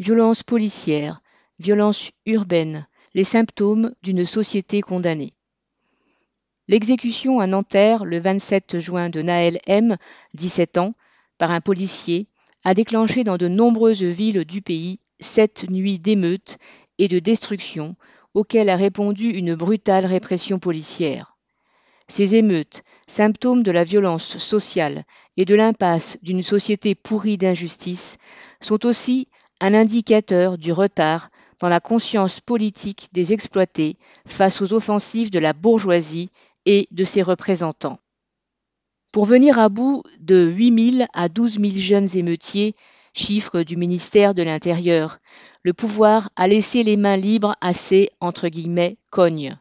Violence policière, violence urbaine, les symptômes d'une société condamnée. L'exécution à Nanterre le 27 juin de Naël M, 17 ans, par un policier, a déclenché dans de nombreuses villes du pays sept nuits d'émeutes et de destruction auxquelles a répondu une brutale répression policière. Ces émeutes, symptômes de la violence sociale et de l'impasse d'une société pourrie d'injustice, sont aussi un indicateur du retard dans la conscience politique des exploités face aux offensives de la bourgeoisie et de ses représentants. Pour venir à bout de 8 000 à 12 000 jeunes émeutiers, chiffre du ministère de l'Intérieur, le pouvoir a laissé les mains libres à ces entre guillemets cognes.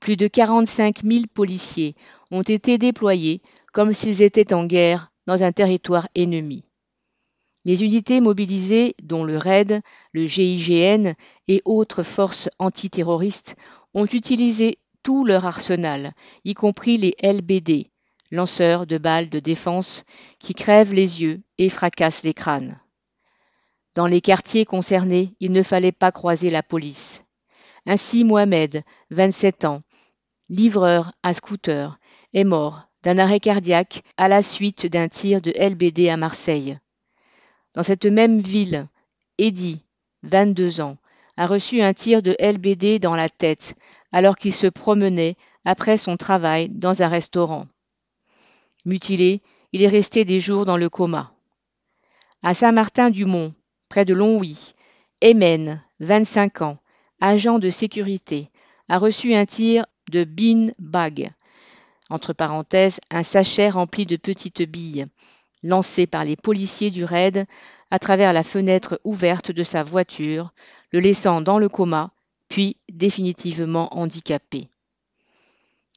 Plus de 45 000 policiers ont été déployés comme s'ils étaient en guerre dans un territoire ennemi. Les unités mobilisées, dont le RAID, le GIGN et autres forces antiterroristes, ont utilisé tout leur arsenal, y compris les LBD, lanceurs de balles de défense, qui crèvent les yeux et fracassent les crânes. Dans les quartiers concernés, il ne fallait pas croiser la police. Ainsi Mohamed, 27 ans, livreur à scooter, est mort d'un arrêt cardiaque à la suite d'un tir de LBD à Marseille. Dans cette même ville, Eddy, 22 ans, a reçu un tir de LBD dans la tête alors qu'il se promenait après son travail dans un restaurant. Mutilé, il est resté des jours dans le coma. À Saint-Martin-du-Mont, près de Longwy, Emen, 25 ans, agent de sécurité, a reçu un tir de bean bag, entre parenthèses, un sachet rempli de petites billes, lancé par les policiers du raid à travers la fenêtre ouverte de sa voiture, le laissant dans le coma, puis définitivement handicapé.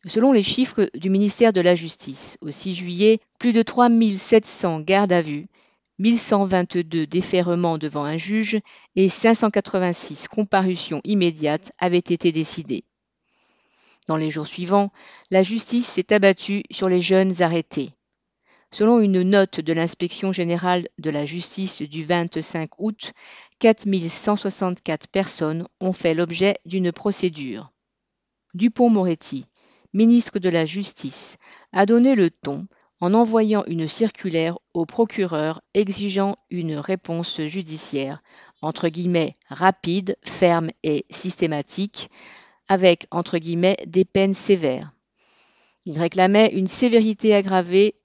Selon les chiffres du ministère de la Justice, au 6 juillet, plus de 3700 gardes à vue, 1122 déferrements devant un juge et 586 comparutions immédiates avaient été décidées. Dans les jours suivants, la justice s'est abattue sur les jeunes arrêtés. Selon une note de l'inspection générale de la justice du 25 août, 4164 personnes ont fait l'objet d'une procédure. Dupont-Moretti, ministre de la Justice, a donné le ton en envoyant une circulaire au procureur exigeant une réponse judiciaire entre guillemets rapide, ferme et systématique, avec entre guillemets des peines sévères. Il réclamait une sévérité aggravée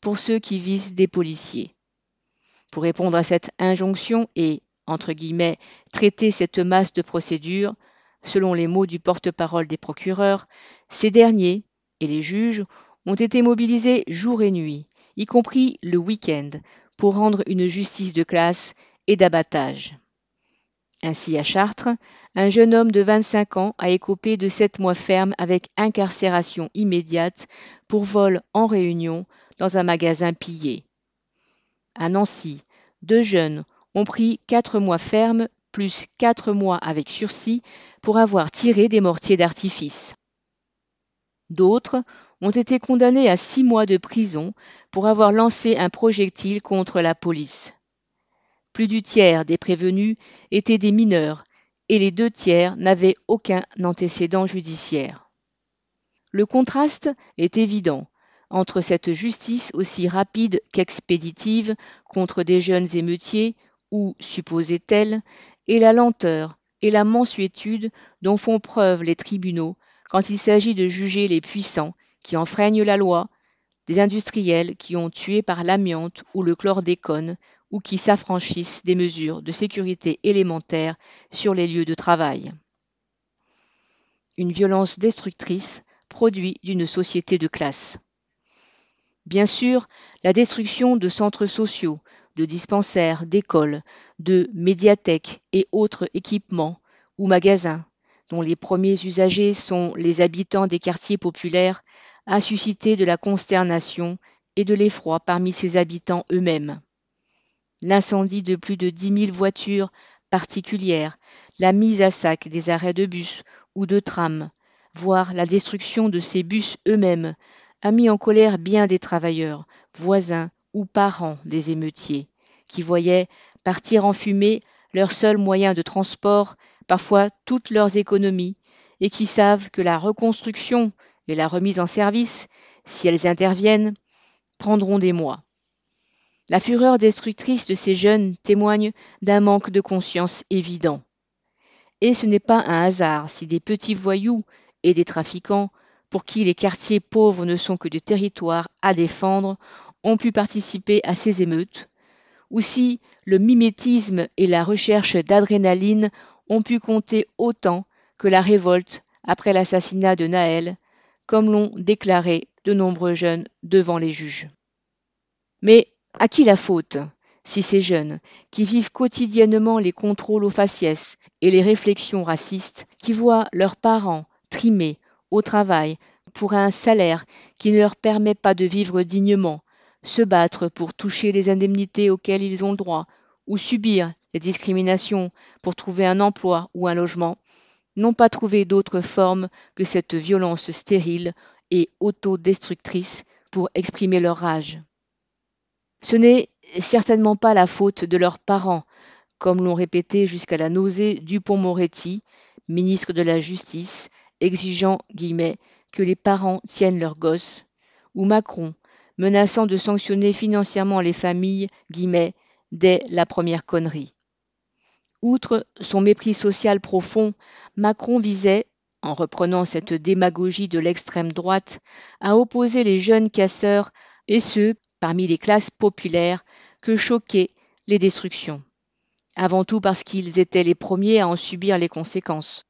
pour ceux qui visent des policiers. Pour répondre à cette injonction et, entre guillemets, traiter cette masse de procédures, selon les mots du porte-parole des procureurs, ces derniers et les juges ont été mobilisés jour et nuit, y compris le week-end, pour rendre une justice de classe et d'abattage. Ainsi, à Chartres, un jeune homme de 25 ans a écopé de sept mois ferme avec incarcération immédiate pour vol en réunion dans un magasin pillé. À Nancy, deux jeunes ont pris quatre mois ferme plus quatre mois avec sursis pour avoir tiré des mortiers d'artifice. D'autres ont été condamnés à six mois de prison pour avoir lancé un projectile contre la police. Plus du tiers des prévenus étaient des mineurs et les deux tiers n'avaient aucun antécédent judiciaire. Le contraste est évident entre cette justice aussi rapide qu'expéditive contre des jeunes émeutiers, ou supposait-elle, et la lenteur et la mansuétude dont font preuve les tribunaux quand il s'agit de juger les puissants qui enfreignent la loi, des industriels qui ont tué par l'amiante ou le chlordécone ou qui s'affranchissent des mesures de sécurité élémentaires sur les lieux de travail. Une violence destructrice produit d'une société de classe. Bien sûr, la destruction de centres sociaux, de dispensaires, d'écoles, de médiathèques et autres équipements ou magasins, dont les premiers usagers sont les habitants des quartiers populaires, a suscité de la consternation et de l'effroi parmi ses habitants eux-mêmes l'incendie de plus de dix mille voitures particulières, la mise à sac des arrêts de bus ou de trams, voire la destruction de ces bus eux-mêmes, a mis en colère bien des travailleurs, voisins ou parents des émeutiers, qui voyaient, partir en fumée leur seul moyen de transport, parfois toutes leurs économies, et qui savent que la reconstruction et la remise en service, si elles interviennent, prendront des mois. La fureur destructrice de ces jeunes témoigne d'un manque de conscience évident. Et ce n'est pas un hasard si des petits voyous et des trafiquants, pour qui les quartiers pauvres ne sont que des territoires à défendre, ont pu participer à ces émeutes, ou si le mimétisme et la recherche d'adrénaline ont pu compter autant que la révolte après l'assassinat de Naël, comme l'ont déclaré de nombreux jeunes devant les juges. Mais à qui la faute si ces jeunes, qui vivent quotidiennement les contrôles aux faciès et les réflexions racistes, qui voient leurs parents trimés au travail pour un salaire qui ne leur permet pas de vivre dignement, se battre pour toucher les indemnités auxquelles ils ont droit, ou subir les discriminations pour trouver un emploi ou un logement, n'ont pas trouvé d'autre forme que cette violence stérile et autodestructrice pour exprimer leur rage. Ce n'est certainement pas la faute de leurs parents, comme l'ont répété jusqu'à la nausée Dupont-Moretti, ministre de la Justice, exigeant guillemets, que les parents tiennent leurs gosses, ou Macron, menaçant de sanctionner financièrement les familles guillemets, dès la première connerie. Outre son mépris social profond, Macron visait, en reprenant cette démagogie de l'extrême droite, à opposer les jeunes casseurs et ceux, parmi les classes populaires, que choquaient les destructions. Avant tout parce qu'ils étaient les premiers à en subir les conséquences.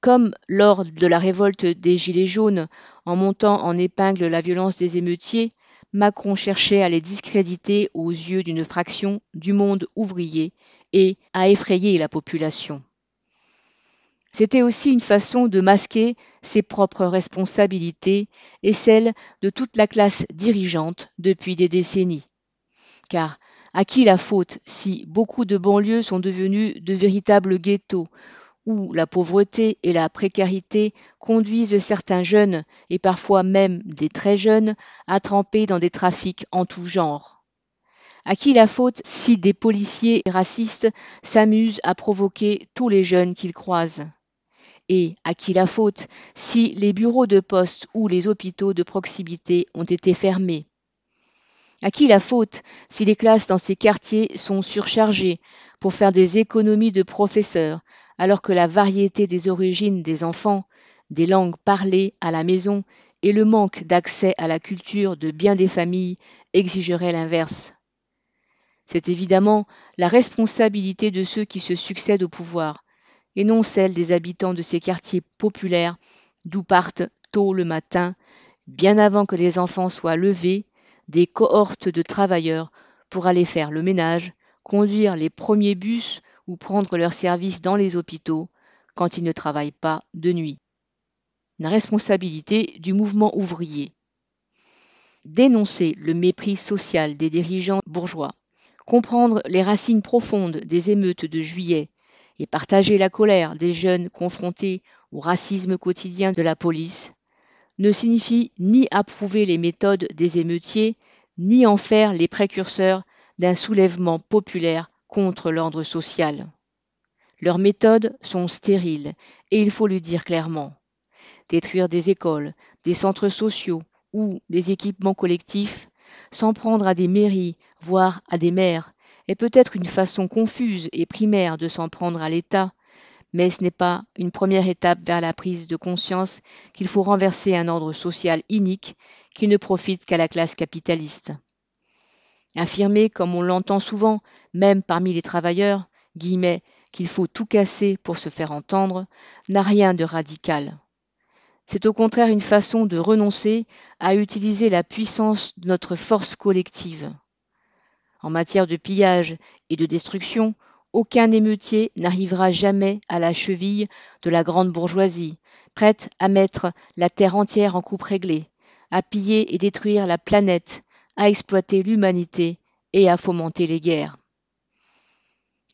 Comme lors de la révolte des Gilets jaunes, en montant en épingle la violence des émeutiers, Macron cherchait à les discréditer aux yeux d'une fraction du monde ouvrier et à effrayer la population. C'était aussi une façon de masquer ses propres responsabilités et celles de toute la classe dirigeante depuis des décennies. Car à qui la faute si beaucoup de banlieues sont devenues de véritables ghettos où la pauvreté et la précarité conduisent certains jeunes, et parfois même des très jeunes, à tremper dans des trafics en tout genre? À qui la faute si des policiers racistes s'amusent à provoquer tous les jeunes qu'ils croisent? Et à qui la faute si les bureaux de poste ou les hôpitaux de proximité ont été fermés à qui la faute si les classes dans ces quartiers sont surchargées pour faire des économies de professeurs, alors que la variété des origines des enfants, des langues parlées à la maison et le manque d'accès à la culture de bien des familles exigeraient l'inverse? C'est évidemment la responsabilité de ceux qui se succèdent au pouvoir, et non celle des habitants de ces quartiers populaires d'où partent tôt le matin, bien avant que les enfants soient levés, des cohortes de travailleurs pour aller faire le ménage, conduire les premiers bus ou prendre leur service dans les hôpitaux quand ils ne travaillent pas de nuit. La responsabilité du mouvement ouvrier. Dénoncer le mépris social des dirigeants bourgeois, comprendre les racines profondes des émeutes de juillet et partager la colère des jeunes confrontés au racisme quotidien de la police, ne signifie ni approuver les méthodes des émeutiers, ni en faire les précurseurs d'un soulèvement populaire contre l'ordre social. Leurs méthodes sont stériles, et il faut le dire clairement. Détruire des écoles, des centres sociaux ou des équipements collectifs, s'en prendre à des mairies, voire à des maires, est peut-être une façon confuse et primaire de s'en prendre à l'État, mais ce n'est pas une première étape vers la prise de conscience qu'il faut renverser un ordre social inique qui ne profite qu'à la classe capitaliste. Affirmer, comme on l'entend souvent, même parmi les travailleurs, guillemets, qu'il faut tout casser pour se faire entendre, n'a rien de radical. C'est au contraire une façon de renoncer à utiliser la puissance de notre force collective. En matière de pillage et de destruction, aucun émeutier n'arrivera jamais à la cheville de la grande bourgeoisie, prête à mettre la terre entière en coupe réglée, à piller et détruire la planète, à exploiter l'humanité et à fomenter les guerres.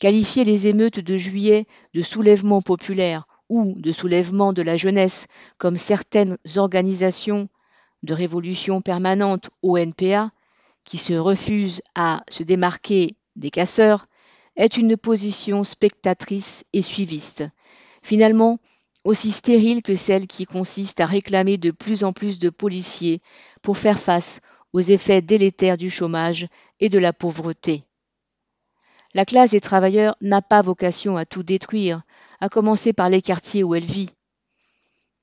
Qualifier les émeutes de juillet de soulèvement populaire ou de soulèvement de la jeunesse, comme certaines organisations de révolution permanente ONPA, qui se refusent à se démarquer des casseurs, est une position spectatrice et suiviste, finalement aussi stérile que celle qui consiste à réclamer de plus en plus de policiers pour faire face aux effets délétères du chômage et de la pauvreté. La classe des travailleurs n'a pas vocation à tout détruire, à commencer par les quartiers où elle vit.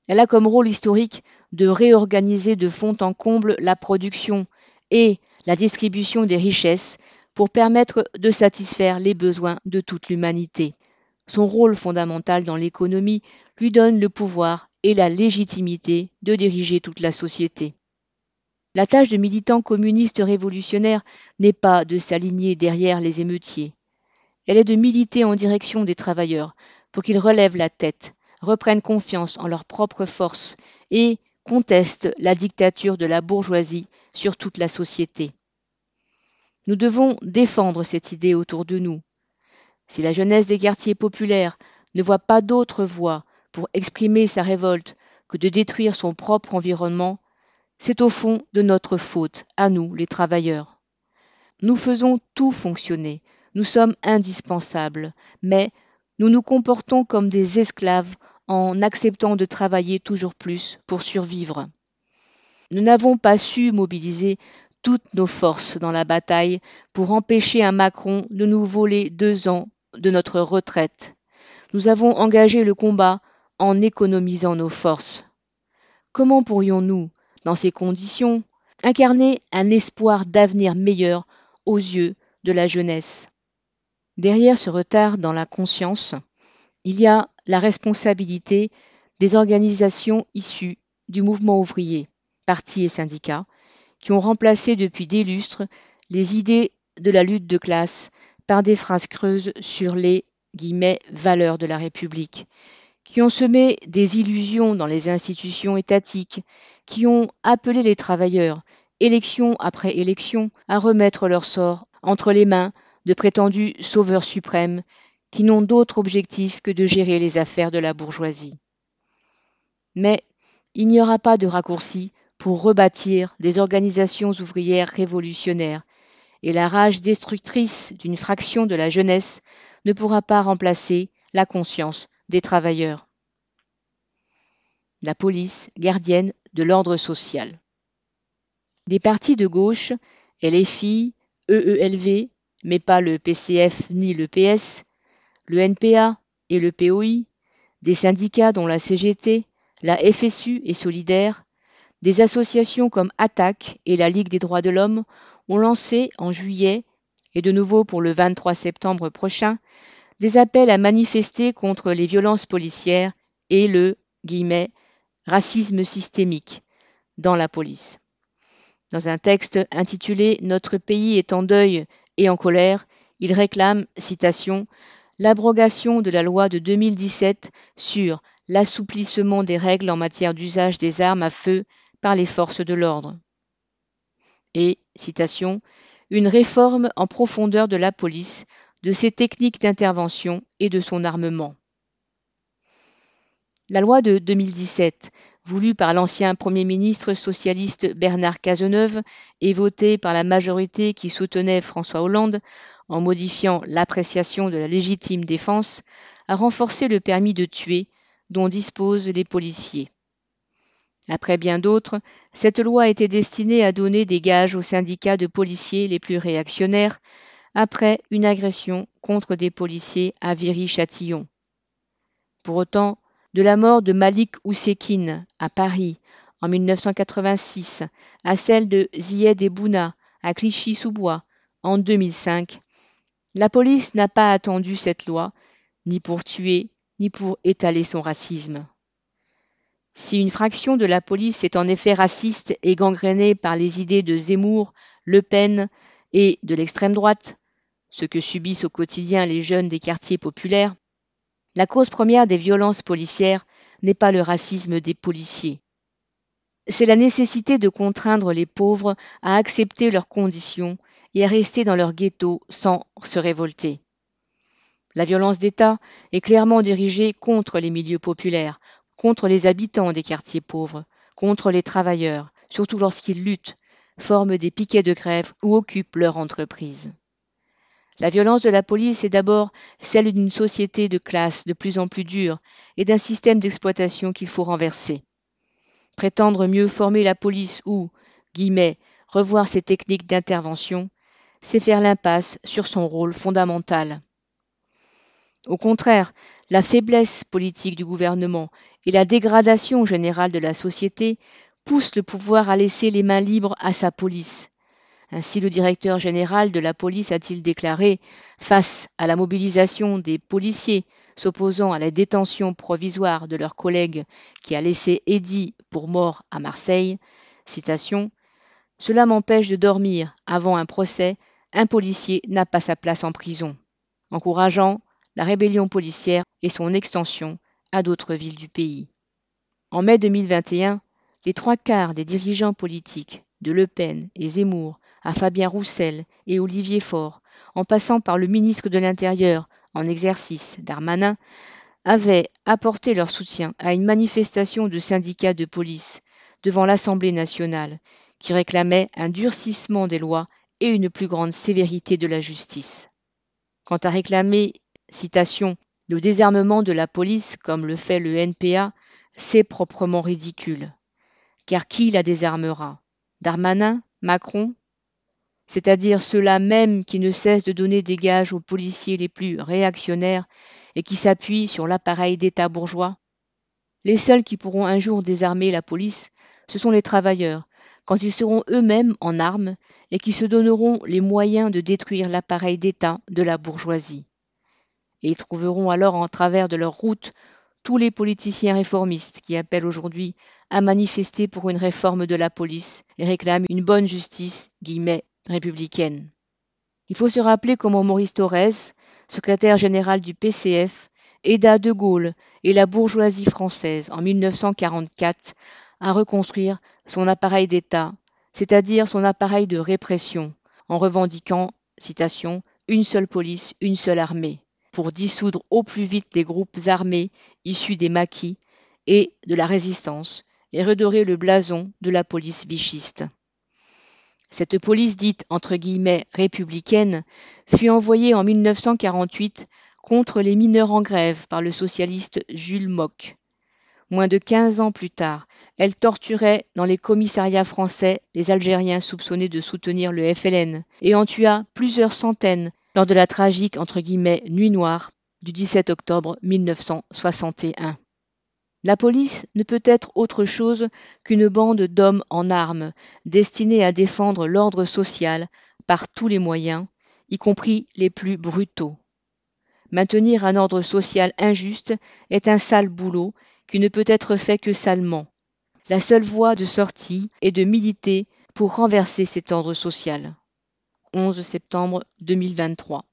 Elle a comme rôle historique de réorganiser de fond en comble la production et la distribution des richesses pour permettre de satisfaire les besoins de toute l'humanité. Son rôle fondamental dans l'économie lui donne le pouvoir et la légitimité de diriger toute la société. La tâche de militant communiste révolutionnaire n'est pas de s'aligner derrière les émeutiers. Elle est de militer en direction des travailleurs pour qu'ils relèvent la tête, reprennent confiance en leur propre force et contestent la dictature de la bourgeoisie sur toute la société. Nous devons défendre cette idée autour de nous. Si la jeunesse des quartiers populaires ne voit pas d'autre voie pour exprimer sa révolte que de détruire son propre environnement, c'est au fond de notre faute, à nous, les travailleurs. Nous faisons tout fonctionner, nous sommes indispensables, mais nous nous comportons comme des esclaves en acceptant de travailler toujours plus pour survivre. Nous n'avons pas su mobiliser nos forces dans la bataille pour empêcher un Macron de nous voler deux ans de notre retraite. Nous avons engagé le combat en économisant nos forces. Comment pourrions-nous, dans ces conditions, incarner un espoir d'avenir meilleur aux yeux de la jeunesse? Derrière ce retard dans la conscience, il y a la responsabilité des organisations issues du mouvement ouvrier, partis et syndicats, qui ont remplacé depuis des lustres les idées de la lutte de classe par des phrases creuses sur les guillemets, valeurs de la République, qui ont semé des illusions dans les institutions étatiques, qui ont appelé les travailleurs, élection après élection, à remettre leur sort entre les mains de prétendus sauveurs suprêmes qui n'ont d'autre objectif que de gérer les affaires de la bourgeoisie. Mais il n'y aura pas de raccourci pour rebâtir des organisations ouvrières révolutionnaires, et la rage destructrice d'une fraction de la jeunesse ne pourra pas remplacer la conscience des travailleurs. La police, gardienne de l'ordre social. Des partis de gauche, LFI, EELV, mais pas le PCF ni le PS, le NPA et le POI, des syndicats dont la CGT, la FSU et Solidaire, des associations comme Attaque et la Ligue des droits de l'homme ont lancé en juillet, et de nouveau pour le 23 septembre prochain, des appels à manifester contre les violences policières et le guillemets, racisme systémique dans la police. Dans un texte intitulé Notre pays est en deuil et en colère, il réclame, citation, l'abrogation de la loi de 2017 sur l'assouplissement des règles en matière d'usage des armes à feu par les forces de l'ordre. Et, citation, une réforme en profondeur de la police de ses techniques d'intervention et de son armement. La loi de 2017, voulue par l'ancien Premier ministre socialiste Bernard Cazeneuve et votée par la majorité qui soutenait François Hollande, en modifiant l'appréciation de la légitime défense, a renforcé le permis de tuer dont disposent les policiers. Après bien d'autres, cette loi était destinée à donner des gages aux syndicats de policiers les plus réactionnaires après une agression contre des policiers à Viry-Châtillon. Pour autant, de la mort de Malik Oussekine à Paris en 1986 à celle de Zied Ebouna à Clichy-sous-Bois en 2005, la police n'a pas attendu cette loi, ni pour tuer, ni pour étaler son racisme. Si une fraction de la police est en effet raciste et gangrénée par les idées de Zemmour, Le Pen et de l'extrême droite, ce que subissent au quotidien les jeunes des quartiers populaires, la cause première des violences policières n'est pas le racisme des policiers. C'est la nécessité de contraindre les pauvres à accepter leurs conditions et à rester dans leur ghetto sans se révolter. La violence d'État est clairement dirigée contre les milieux populaires, contre les habitants des quartiers pauvres, contre les travailleurs, surtout lorsqu'ils luttent, forment des piquets de grève ou occupent leur entreprise. La violence de la police est d'abord celle d'une société de classe de plus en plus dure et d'un système d'exploitation qu'il faut renverser. Prétendre mieux former la police ou, guillemets, revoir ses techniques d'intervention, c'est faire l'impasse sur son rôle fondamental. Au contraire, la faiblesse politique du gouvernement et la dégradation générale de la société poussent le pouvoir à laisser les mains libres à sa police, ainsi, le directeur général de la police a-t-il déclaré, face à la mobilisation des policiers s'opposant à la détention provisoire de leur collègue qui a laissé Eddy pour mort à Marseille, citation, Cela m'empêche de dormir. Avant un procès, un policier n'a pas sa place en prison, encourageant la rébellion policière et son extension à d'autres villes du pays. En mai 2021, les trois quarts des dirigeants politiques de Le Pen et Zemmour à Fabien Roussel et Olivier Faure, en passant par le ministre de l'Intérieur en exercice, Darmanin, avaient apporté leur soutien à une manifestation de syndicats de police devant l'Assemblée nationale qui réclamait un durcissement des lois et une plus grande sévérité de la justice. Quant à réclamer, citation, le désarmement de la police comme le fait le NPA, c'est proprement ridicule. Car qui la désarmera? Darmanin? Macron? C'est-à-dire ceux-là même qui ne cessent de donner des gages aux policiers les plus réactionnaires et qui s'appuient sur l'appareil d'État bourgeois? Les seuls qui pourront un jour désarmer la police, ce sont les travailleurs, quand ils seront eux-mêmes en armes et qui se donneront les moyens de détruire l'appareil d'État de la bourgeoisie. Et ils trouveront alors en travers de leur route tous les politiciens réformistes qui appellent aujourd'hui à manifester pour une réforme de la police et réclament une bonne justice, guillemets, républicaine. Il faut se rappeler comment Maurice Thorez, secrétaire général du PCF, aida De Gaulle et la bourgeoisie française en 1944 à reconstruire son appareil d'État, c'est-à-dire son appareil de répression, en revendiquant, citation, une seule police, une seule armée, pour dissoudre au plus vite les groupes armés issus des maquis et de la résistance, et redorer le blason de la police bichiste. Cette police dite entre guillemets républicaine fut envoyée en 1948 contre les mineurs en grève par le socialiste Jules Mock. Moins de 15 ans plus tard, elle torturait dans les commissariats français les Algériens soupçonnés de soutenir le FLN et en tua plusieurs centaines lors de la tragique entre guillemets nuit noire du 17 octobre 1961. La police ne peut être autre chose qu'une bande d'hommes en armes, destinés à défendre l'ordre social par tous les moyens, y compris les plus brutaux. Maintenir un ordre social injuste est un sale boulot qui ne peut être fait que salement. La seule voie de sortie est de militer pour renverser cet ordre social. 11 septembre 2023.